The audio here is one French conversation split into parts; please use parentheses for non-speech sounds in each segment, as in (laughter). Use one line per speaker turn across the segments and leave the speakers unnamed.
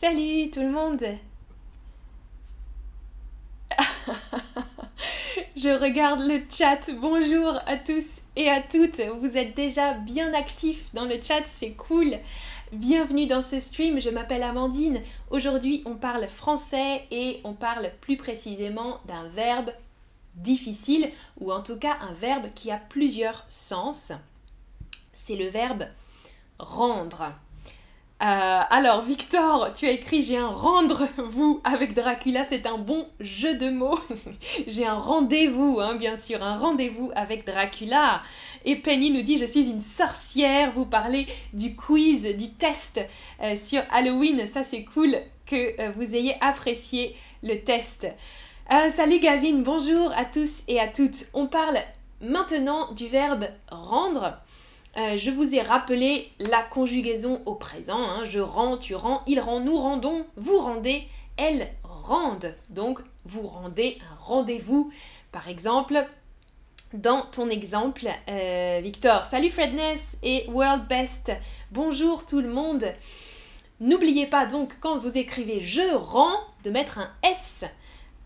Salut tout le monde (laughs) Je regarde le chat. Bonjour à tous et à toutes. Vous êtes déjà bien actifs dans le chat, c'est cool. Bienvenue dans ce stream, je m'appelle Amandine. Aujourd'hui, on parle français et on parle plus précisément d'un verbe difficile ou en tout cas un verbe qui a plusieurs sens. C'est le verbe rendre. Euh, alors, Victor, tu as écrit J'ai un rendre-vous avec Dracula, c'est un bon jeu de mots. (laughs) J'ai un rendez-vous, hein, bien sûr, un rendez-vous avec Dracula. Et Penny nous dit Je suis une sorcière. Vous parlez du quiz, du test euh, sur Halloween. Ça, c'est cool que euh, vous ayez apprécié le test. salut Gavin, bonjour à tous et à toutes. On parle maintenant du verbe rendre. Euh, je vous ai rappelé la conjugaison au présent. Hein. Je rends, tu rends, il rend, nous rendons, vous rendez, elles rendent. Donc, vous rendez un rendez-vous. Par exemple, dans ton exemple, euh, Victor. Salut Fredness et World Best. Bonjour tout le monde. N'oubliez pas donc quand vous écrivez je rends de mettre un S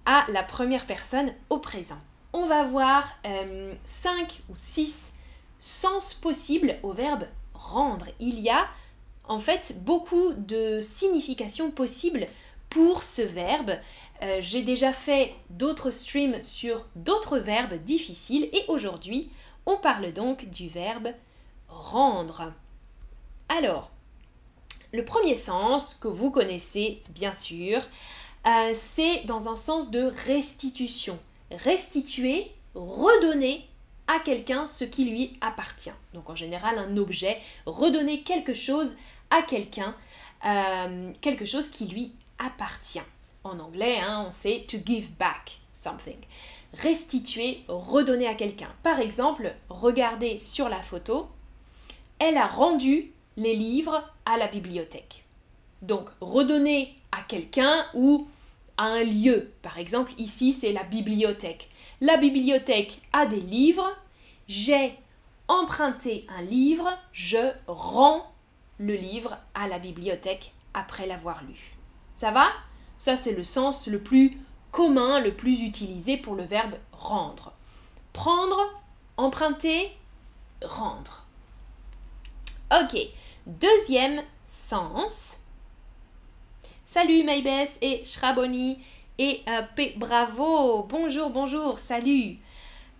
à la première personne au présent. On va voir 5 euh, ou 6 sens possible au verbe rendre. Il y a en fait beaucoup de significations possibles pour ce verbe. Euh, j'ai déjà fait d'autres streams sur d'autres verbes difficiles et aujourd'hui on parle donc du verbe rendre. Alors, le premier sens que vous connaissez bien sûr, euh, c'est dans un sens de restitution. Restituer, redonner à quelqu'un ce qui lui appartient. Donc en général un objet, redonner quelque chose à quelqu'un, euh, quelque chose qui lui appartient. En anglais, hein, on sait to give back something. Restituer, redonner à quelqu'un. Par exemple, regardez sur la photo, elle a rendu les livres à la bibliothèque. Donc redonner à quelqu'un ou un lieu. Par exemple, ici c'est la bibliothèque. La bibliothèque a des livres. J'ai emprunté un livre. Je rends le livre à la bibliothèque après l'avoir lu. Ça va? Ça, c'est le sens le plus commun, le plus utilisé pour le verbe rendre. Prendre, emprunter, rendre. Ok, deuxième sens. Salut Maybeth et Shraboni et euh, P. Bravo, bonjour, bonjour, salut.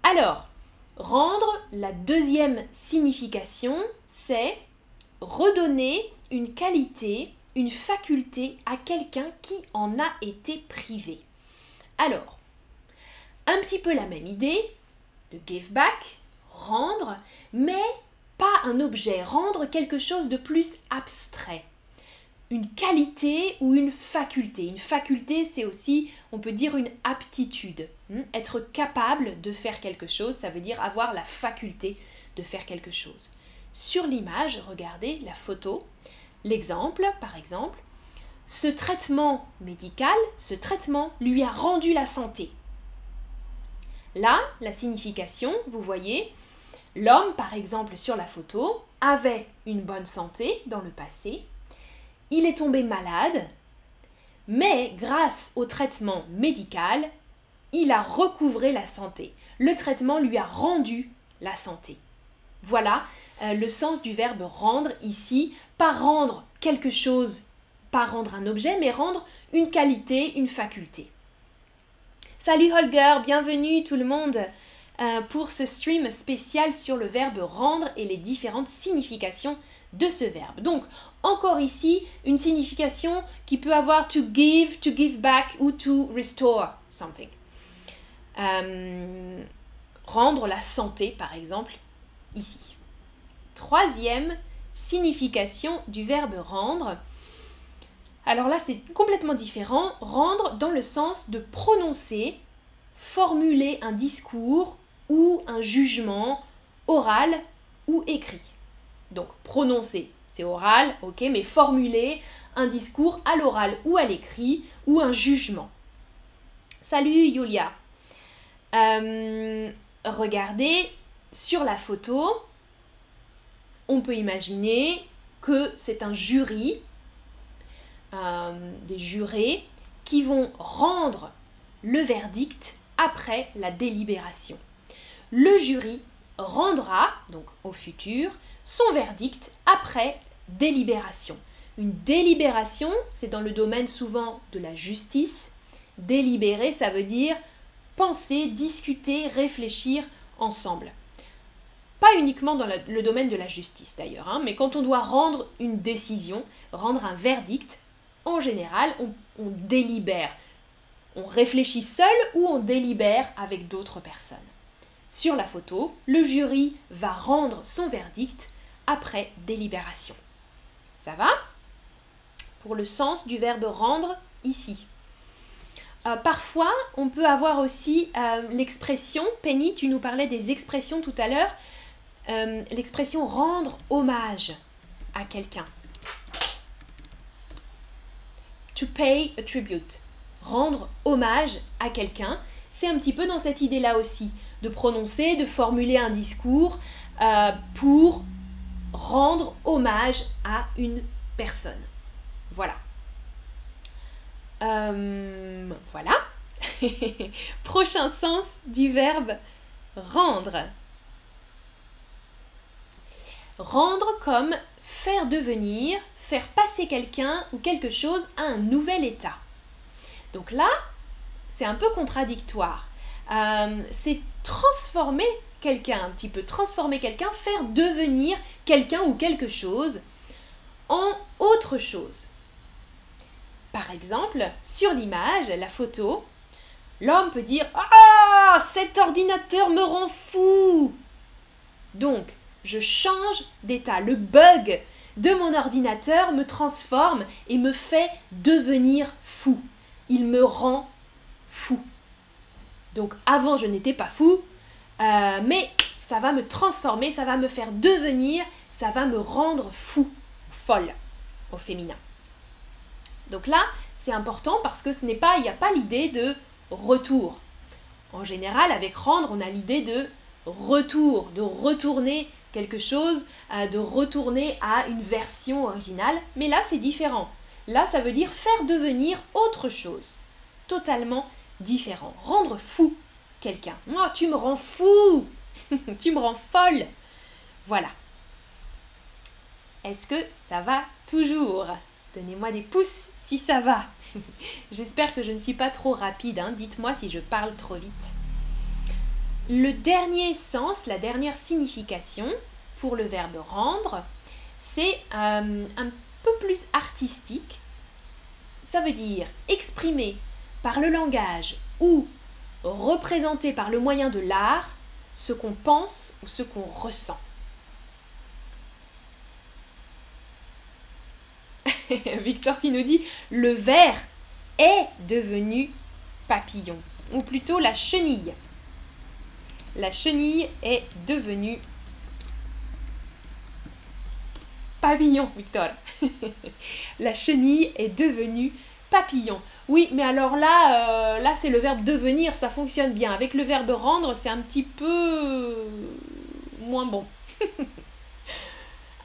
Alors, rendre, la deuxième signification, c'est redonner une qualité, une faculté à quelqu'un qui en a été privé. Alors, un petit peu la même idée, de give back, rendre, mais pas un objet, rendre quelque chose de plus abstrait une qualité ou une faculté. Une faculté, c'est aussi, on peut dire, une aptitude. Hmm? Être capable de faire quelque chose, ça veut dire avoir la faculté de faire quelque chose. Sur l'image, regardez la photo, l'exemple, par exemple, ce traitement médical, ce traitement lui a rendu la santé. Là, la signification, vous voyez, l'homme, par exemple, sur la photo, avait une bonne santé dans le passé, il est tombé malade, mais grâce au traitement médical, il a recouvré la santé. Le traitement lui a rendu la santé. Voilà euh, le sens du verbe rendre ici, pas rendre quelque chose, pas rendre un objet, mais rendre une qualité, une faculté. Salut Holger, bienvenue tout le monde euh, pour ce stream spécial sur le verbe rendre et les différentes significations de ce verbe. Donc, encore ici, une signification qui peut avoir to give, to give back ou to restore something. Euh, rendre la santé, par exemple, ici. Troisième signification du verbe rendre. Alors là, c'est complètement différent. Rendre dans le sens de prononcer, formuler un discours ou un jugement oral ou écrit. Donc prononcer, c'est oral, ok, mais formuler un discours à l'oral ou à l'écrit ou un jugement. Salut Yulia. Euh, regardez sur la photo, on peut imaginer que c'est un jury euh, des jurés qui vont rendre le verdict après la délibération. Le jury rendra, donc au futur, son verdict après délibération. Une délibération, c'est dans le domaine souvent de la justice. Délibérer, ça veut dire penser, discuter, réfléchir ensemble. Pas uniquement dans le domaine de la justice d'ailleurs, hein, mais quand on doit rendre une décision, rendre un verdict, en général, on, on délibère. On réfléchit seul ou on délibère avec d'autres personnes. Sur la photo, le jury va rendre son verdict après délibération. Ça va? Pour le sens du verbe rendre ici. Euh, parfois, on peut avoir aussi euh, l'expression, Penny, tu nous parlais des expressions tout à l'heure, euh, l'expression rendre hommage à quelqu'un. To pay a tribute. Rendre hommage à quelqu'un, c'est un petit peu dans cette idée-là aussi, de prononcer, de formuler un discours pour rendre hommage à une personne. Voilà. Euh, voilà. (laughs) Prochain sens du verbe rendre. Rendre comme faire devenir, faire passer quelqu'un ou quelque chose à un nouvel état. Donc là, c'est un peu contradictoire. Euh, c'est transformer quelqu'un, un petit peu transformer quelqu'un, faire devenir quelqu'un ou quelque chose en autre chose. Par exemple, sur l'image, la photo, l'homme peut dire Ah, cet ordinateur me rend fou Donc, je change d'état. Le bug de mon ordinateur me transforme et me fait devenir fou. Il me rend fou. Donc, avant, je n'étais pas fou, euh, mais ça va me transformer, ça va me faire devenir, ça va me rendre fou, folle au féminin. Donc là, c'est important parce que ce n'est pas, il n'y a pas l'idée de retour. En général, avec rendre, on a l'idée de retour, de retourner quelque chose, euh, de retourner à une version originale. Mais là, c'est différent. Là, ça veut dire faire devenir autre chose, totalement différent. Rendre fou quelqu'un. Tu me rends fou, (laughs) tu me rends folle. Voilà. Est-ce que ça va toujours? Donnez-moi des pouces si ça va. (laughs) J'espère que je ne suis pas trop rapide, hein. dites-moi si je parle trop vite. Le dernier sens, la dernière signification pour le verbe rendre, c'est euh, un peu plus artistique. Ça veut dire exprimer par le langage ou représenter par le moyen de l'art ce qu'on pense ou ce qu'on ressent. (laughs) Victor tu nous dit le verre est devenu papillon, ou plutôt la chenille. La chenille est devenue papillon, Victor. (laughs) la chenille est devenue papillon. Oui, mais alors là, euh, là c'est le verbe devenir, ça fonctionne bien. Avec le verbe rendre, c'est un petit peu moins bon. (laughs)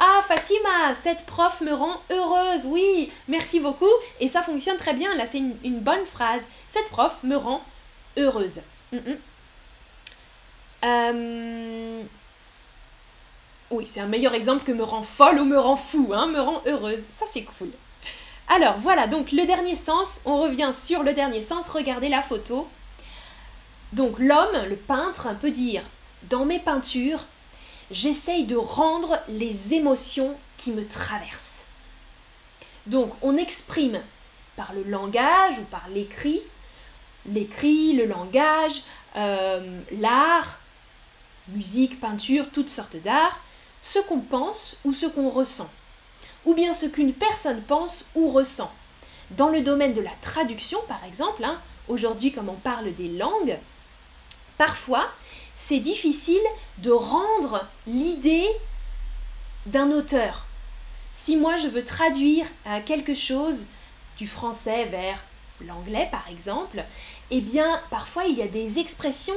Ah Fatima, cette prof me rend heureuse, oui, merci beaucoup. Et ça fonctionne très bien, là c'est une, bonne phrase. Cette prof me rend heureuse. Mm, mm. Euh, oui, c'est un meilleur exemple que me rend folle ou me rend fou, hein, me rend heureuse. Ça c'est cool. Alors voilà, donc le dernier sens, on revient sur le dernier sens, regardez la photo. Donc l'homme, le peintre, peut dire, dans mes peintures, j'essaye de rendre les émotions qui me traversent. Donc on exprime par le langage ou par l'écrit, l'écrit, le langage, euh, l'art, musique, peinture, toutes sortes d'art, ce qu'on pense ou ce qu'on ressent, ou bien ce qu'une personne pense ou ressent. Dans le domaine de la traduction, par exemple, hein, aujourd'hui comme on parle des langues, parfois c'est difficile de rendre l'idée d'un auteur. Si moi je veux traduire euh, quelque chose du français vers l'anglais par exemple, eh bien parfois il y a des expressions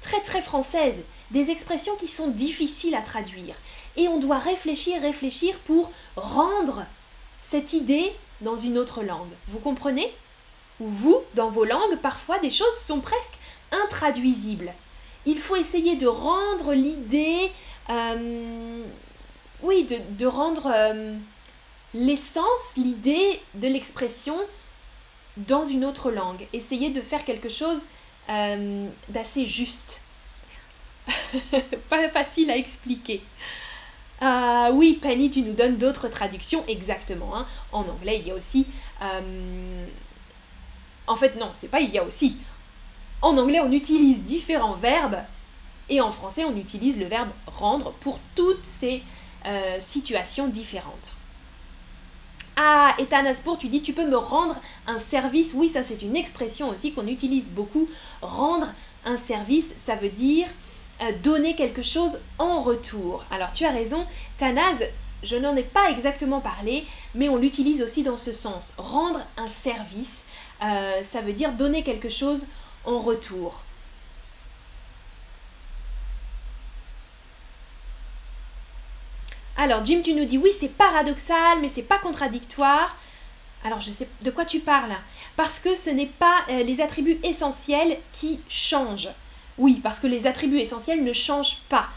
très très françaises, des expressions qui sont difficiles à traduire. Et on doit réfléchir, réfléchir pour rendre cette idée dans une autre langue. Vous comprenez? Ou vous, dans vos langues, parfois des choses sont presque intraduisibles. Il faut essayer de rendre l'idée, euh, oui, de, rendre euh, l'essence, l'idée de l'expression dans une autre langue. Essayez de faire quelque chose euh, d'assez juste. (laughs) Pas facile à expliquer. Ah oui, Penny, tu nous donnes d'autres traductions, exactement. Hein. En anglais, il y a aussi... Euh, en fait, non, c'est pas il y a aussi. En anglais, on utilise différents verbes et en français, on utilise le verbe rendre pour toutes ces euh, situations différentes. Ah, et Tanaspour, tu dis tu peux me rendre un service. Oui, ça c'est une expression aussi qu'on utilise beaucoup. Rendre un service, ça veut dire euh, donner quelque chose en retour. Alors tu as raison, Tanaz, je n'en ai pas exactement parlé, mais on l'utilise aussi dans ce sens. Rendre un service, euh, ça veut dire donner quelque chose en retour. Alors Jim, tu nous dis oui, c'est paradoxal, mais c'est pas contradictoire. Alors je sais de quoi tu parles. Parce que ce n'est pas euh, les attributs essentiels qui changent. Oui, parce que les attributs essentiels ne changent pas.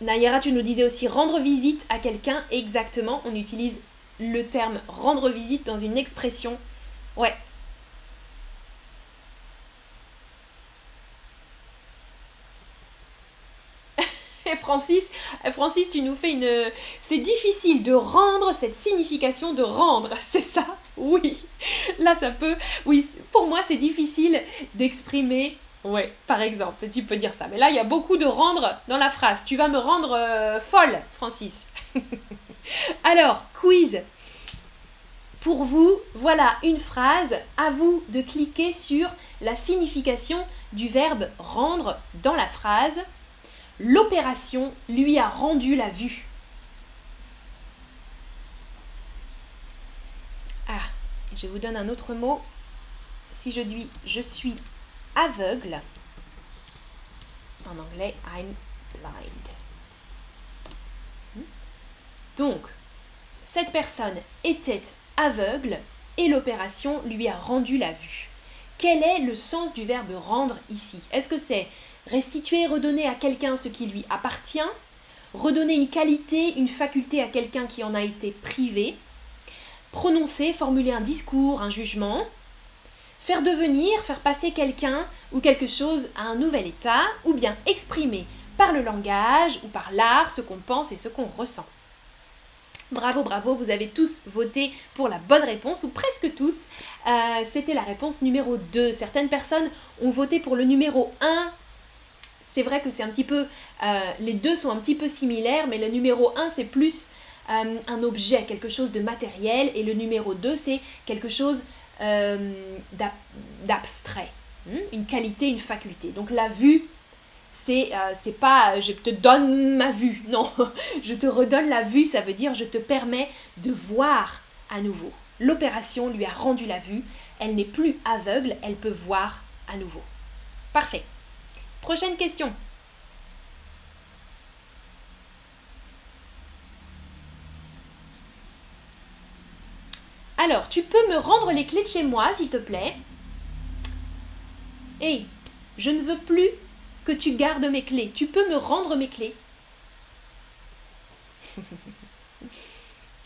Nayara, tu nous disais aussi rendre visite à quelqu'un. Exactement, on utilise le terme rendre visite dans une expression. Ouais. Francis, Francis, tu nous fais une... C'est difficile de rendre cette signification de rendre, (laughs) c'est ça? Oui. Là, ça peut... Oui, pour moi, c'est difficile d'exprimer... Ouais, par exemple, tu peux dire ça. Mais là, il y a beaucoup de rendre dans la phrase. Tu vas me rendre euh, folle, Francis. (laughs) Alors, quiz. Pour vous, voilà une phrase. À vous de cliquer sur la signification du verbe rendre dans la phrase. L'opération lui a rendu la vue. Ah, je vous donne un autre mot. Si je dis je suis aveugle, en anglais, I'm blind. Hmm? Donc, cette personne était aveugle et l'opération lui a rendu la vue. Quel est le sens du verbe rendre ici? Est-ce que c'est restituer, redonner à quelqu'un ce qui lui appartient, redonner une qualité, une faculté à quelqu'un qui en a été privé, prononcer, formuler un discours, un jugement, faire devenir, faire passer quelqu'un ou quelque chose à un nouvel état, ou bien exprimer par le langage ou par l'art ce qu'on pense et ce qu'on ressent. Bravo, bravo, vous avez tous voté pour la bonne réponse, ou presque tous. Euh, c'était la réponse numéro 2. Certaines personnes ont voté pour le numéro 1, c'est vrai que c'est un petit peu, euh, les deux sont un petit peu similaires, mais le numéro 1 c'est plus euh, un objet, quelque chose de matériel, et le numéro 2 c'est quelque chose euh, d'abstrait, hmm, une qualité, une faculté. Donc la vue, c'est c'est pas je te donne ma vue, (laughs) non, je te redonne la vue, ça veut dire je te permets de voir à nouveau. L'opération lui a rendu la vue, elle n'est plus aveugle, elle peut voir à nouveau. Parfait. Prochaine question. Alors, tu peux me rendre les clés de chez moi, s'il te plaît? Hé, je ne veux plus que tu gardes mes clés. Tu peux me rendre mes clés?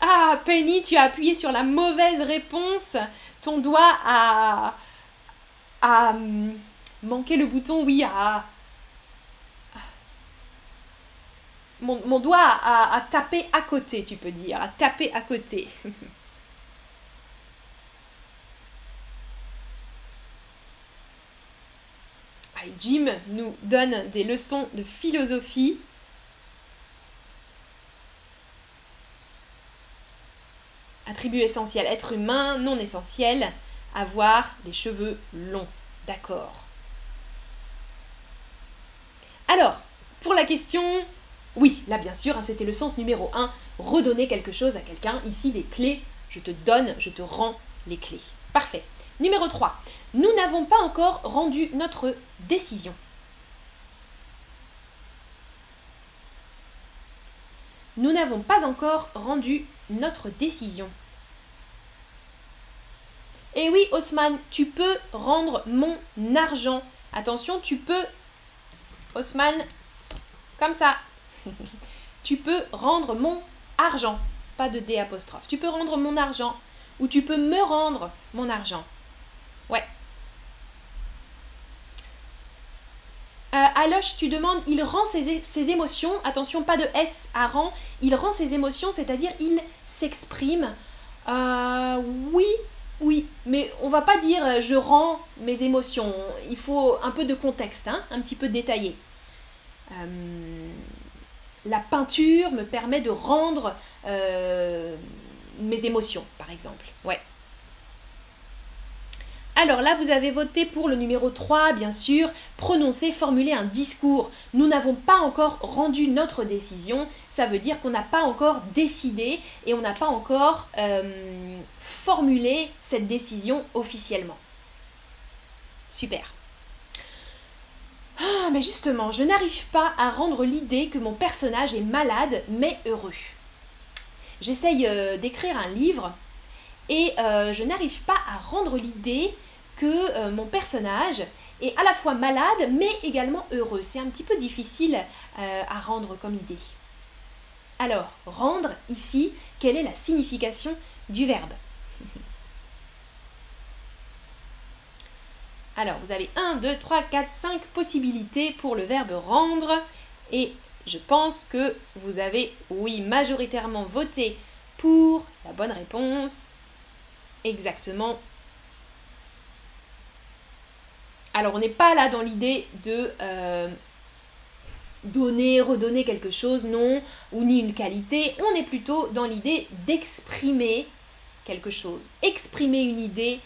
Ah, Penny, tu as appuyé sur la mauvaise réponse. Ton doigt a... a manquer le bouton, oui, à... Mon, doigt a, tapé à côté, tu peux dire, à taper à côté. (laughs) Jim nous donne des leçons de philosophie. Attribut essentiel, être humain, non essentiel, avoir des cheveux longs. D'accord. Alors, pour la question, oui, là bien sûr, hein, c'était le sens numéro 1, redonner quelque chose à quelqu'un. Ici, les clés, je te donne, je te rends les clés. Parfait. Numéro 3, nous n'avons pas encore rendu notre décision. nous n'avons pas encore rendu notre décision. Et oui, Osman, tu peux rendre mon argent. Attention, tu peux, Osman, comme ça. (laughs) tu peux rendre mon argent. Pas de D apostrophe. Tu peux rendre mon argent. Ou tu peux me rendre mon argent. Ouais. Euh, Aloche, tu demandes, il rend ses, émotions, attention, pas de S à rend, il rend ses émotions, c'est-à-dire il s'exprime. Euh, oui, oui, mais on va pas dire euh, je rends mes émotions. Il faut un peu de contexte, hein, un petit peu détaillé. la peinture me permet de rendre mes émotions, par exemple. Ouais. Alors là, vous avez voté pour le numéro 3, bien sûr, prononcer, formuler un discours. Nous n'avons pas encore rendu notre décision, ça veut dire qu'on n'a pas encore décidé et on n'a pas encore euh, formulé cette décision officiellement. Super. Ah, mais justement, je n'arrive pas à rendre l'idée que mon personnage est malade mais heureux. J'essaye euh, d'écrire un livre et euh, je n'arrive pas à rendre l'idée que euh, mon personnage est à la fois malade mais également heureux. C'est un petit peu difficile à rendre comme idée. Alors, rendre ici, quelle est la signification du verbe? (laughs) Alors, vous avez 1, 2, 3, 4, 5 possibilités pour le verbe rendre et je pense que vous avez, oui, majoritairement voté pour la bonne réponse. Exactement alors on n'est pas là dans l'idée de euh, donner, redonner quelque chose, non, ou ni une qualité. On est plutôt dans l'idée d'exprimer quelque chose, exprimer une idée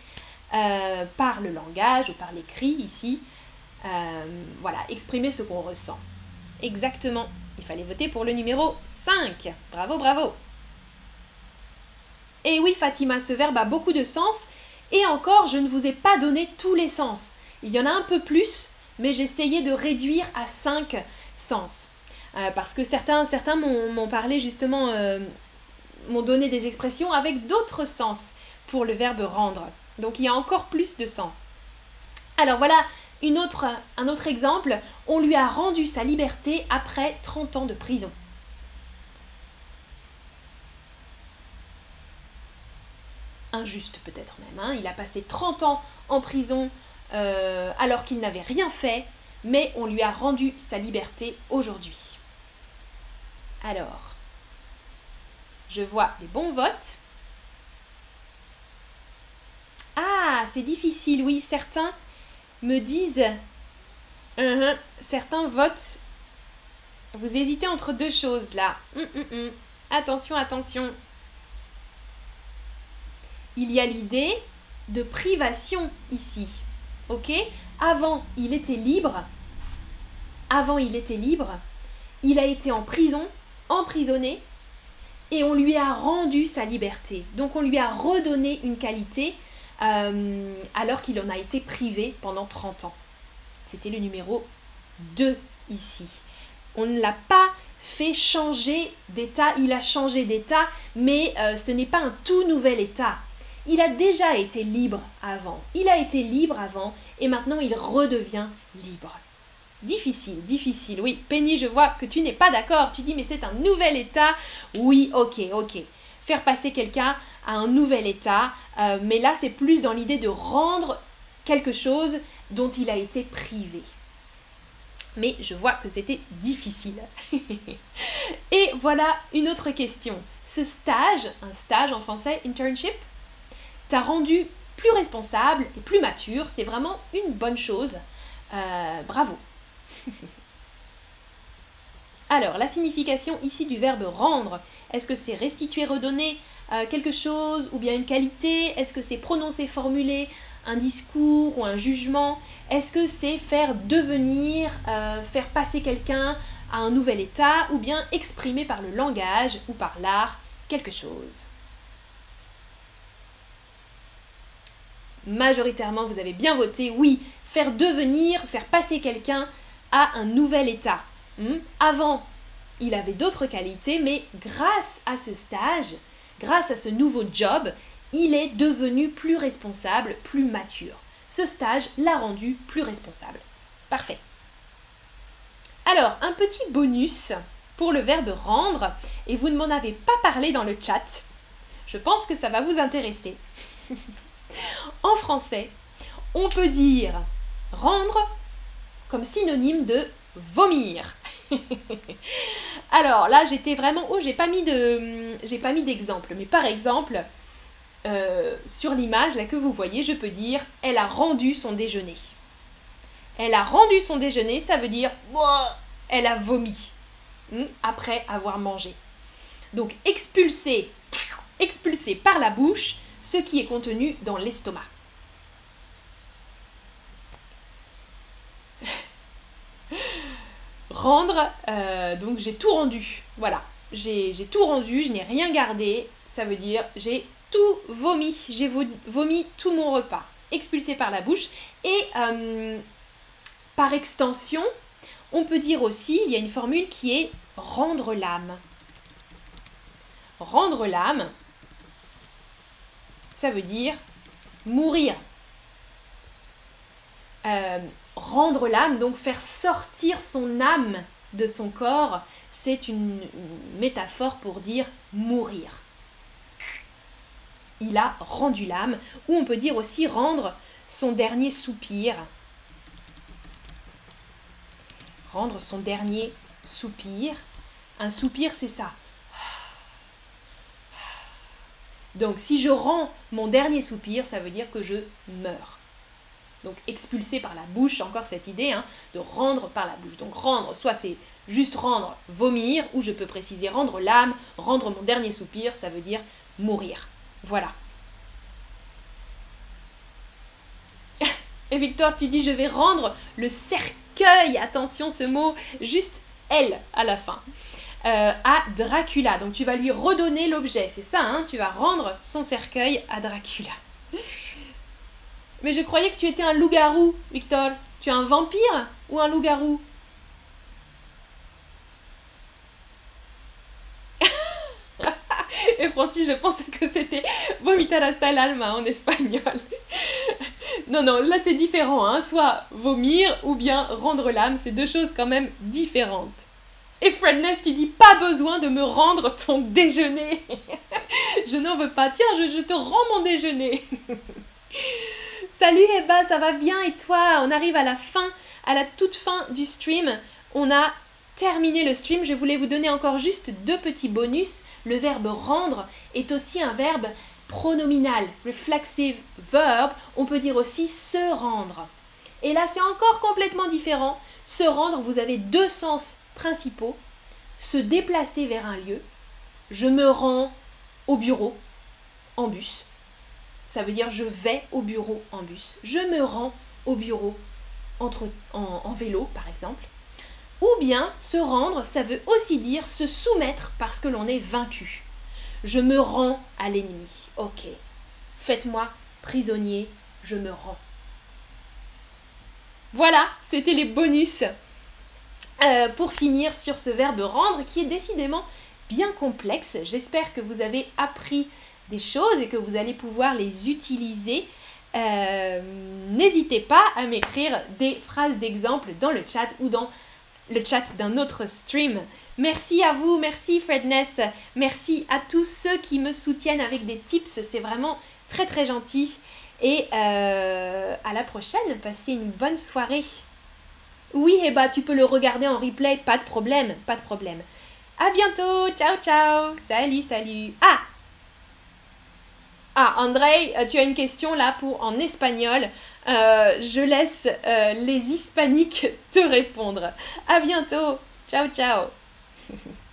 euh, par le langage ou par l'écrit ici. Euh, voilà, exprimer ce qu'on ressent. Exactement. Il fallait voter pour le numéro 5. Bravo, bravo. Et oui, Fatima, ce verbe a beaucoup de sens. Et encore, je ne vous ai pas donné tous les sens. Il y en a un peu plus, mais j'essayais de réduire à 5 sens. Euh, parce que certains, certains m'ont parlé justement, m'ont donné des expressions avec d'autres sens pour le verbe rendre. Donc il y a encore plus de sens. Alors voilà un autre exemple. On lui a rendu sa liberté après 30 ans de prison. Injuste peut-être même. Hein. Il a passé 30 ans en prison euh, alors qu'il n'avait rien fait, mais on lui a rendu sa liberté aujourd'hui. Alors, je vois des bons votes. Ah, c'est difficile, oui, certains me disent, uh-huh, certains votent, vous hésitez entre deux choses là. Hum, hum, hum. Attention, attention. Il y a l'idée de privation ici. Ok? Avant, il était libre. Avant, il était libre. Il a été en prison, emprisonné, et on lui a rendu sa liberté. Donc on lui a redonné une qualité euh, alors qu'il en a été privé pendant 30 ans. C'était le numéro 2 ici. On ne l'a pas fait changer d'état, il a changé d'état, mais euh, ce n'est pas un tout nouvel état. Il a déjà été libre avant. Il a été libre avant et maintenant il redevient libre. Difficile, difficile. Oui, Penny, je vois que tu n'es pas d'accord. Tu dis mais c'est un nouvel état. Oui, ok, ok. Faire passer quelqu'un à un nouvel état. Euh, mais là, c'est plus dans l'idée de rendre quelque chose dont il a été privé. Mais je vois que c'était difficile. (laughs) et voilà une autre question. Ce stage, un stage en français, internship, t'a rendu plus responsable et plus mature. C'est vraiment une bonne chose. Euh, bravo. (laughs) Alors, la signification ici du verbe rendre, est-ce que c'est restituer, redonner euh, quelque chose ou bien une qualité? Est-ce que c'est prononcer, formuler un discours ou un jugement? Est-ce que c'est faire devenir, euh, faire passer quelqu'un à un nouvel état ou bien exprimer par le langage ou par l'art quelque chose? Majoritairement, vous avez bien voté oui, faire devenir, faire passer quelqu'un à un nouvel état. Hmm? Avant, il avait d'autres qualités, mais grâce à ce stage, grâce à ce nouveau job, il est devenu plus responsable, plus mature. Ce stage l'a rendu plus responsable. Parfait. Alors, un petit bonus pour le verbe rendre, et vous ne m'en avez pas parlé dans le chat. Je pense que ça va vous intéresser. (laughs) en français, on peut dire rendre comme synonyme de vomir. (laughs) Alors là, j'étais vraiment. Oh, j'ai pas mis de, j'ai pas mis d'exemple. Mais par exemple, euh, sur l'image là que vous voyez, je peux dire elle a rendu son déjeuner. Elle a rendu son déjeuner, ça veut dire elle a vomi hmm, après avoir mangé. Donc expulser, expulser par la bouche ce qui est contenu dans l'estomac. Rendre, euh, donc j'ai tout rendu. Voilà, j'ai tout rendu, je n'ai rien gardé. Ça veut dire j'ai tout vomi. J'ai vomi tout mon repas. Expulsé par la bouche. Et euh, par extension, on peut dire aussi, il y a une formule qui est rendre l'âme. Rendre l'âme, ça veut dire mourir. Euh, rendre l'âme, donc faire sortir son âme de son corps, c'est une, métaphore pour dire mourir. Il a rendu l'âme, ou on peut dire aussi rendre son dernier soupir. Rendre son dernier soupir. Un soupir, c'est ça. Donc si je rends mon dernier soupir, ça veut dire que je meurs. Donc expulser par la bouche, encore cette idée hein, de rendre par la bouche. Donc rendre, soit c'est juste rendre, vomir, ou je peux préciser rendre l'âme, rendre mon dernier soupir, ça veut dire mourir. Voilà. (laughs) Et Victor, tu dis je vais rendre le cercueil, attention ce mot, juste elle à la fin, euh, à Dracula. Donc tu vas lui redonner l'objet, c'est ça, hein, tu vas rendre son cercueil à Dracula. (laughs) Mais je croyais que tu étais un loup-garou, Victor. Tu es un vampire ou un loup-garou? (laughs) Et Francis, je pensais que c'était vomitar hasta el alma en espagnol. (laughs) non, non, là c'est différent. Hein. Soit vomir ou bien rendre l'âme, c'est deux choses quand même différentes. Et Fredness, tu dis pas besoin de me rendre ton déjeuner. (laughs) je n'en veux pas. Tiens, je, je te rends mon déjeuner. Salut Eba, ça va bien et toi? On arrive à la fin, à la toute fin du stream. On a terminé le stream. Je voulais vous donner encore juste deux petits bonus. Le verbe rendre est aussi un verbe pronominal, reflexive verb. On peut dire aussi se rendre. Et là, c'est encore complètement différent. Se rendre, vous avez deux sens principaux. Se déplacer vers un lieu. Je me rends au bureau en bus ça veut dire je vais au bureau en bus, je me rends au bureau en, vélo par exemple. Ou bien se rendre, ça veut aussi dire se soumettre parce que l'on est vaincu. Je me rends à l'ennemi. Ok. Faites-moi prisonnier, je me rends. Voilà, c'était les bonus euh, pour finir sur ce verbe rendre qui est décidément bien complexe. J'espère que vous avez appris des choses et que vous allez pouvoir les utiliser. Euh, n'hésitez pas à m'écrire des phrases d'exemple dans le chat ou dans le chat d'un autre stream. Merci à vous, merci Fredness, merci à tous ceux qui me soutiennent avec des tips, c'est vraiment très très gentil. Et euh, à la prochaine, passez une bonne soirée. Oui, Eba, tu peux le regarder en replay, pas de problème, pas de problème. À bientôt, ciao ciao, salut salut. Ah, ah, André, euh, tu as une question là pour en espagnol. Euh, je laisse euh, les hispaniques te répondre. À bientôt. Ciao, ciao. (laughs)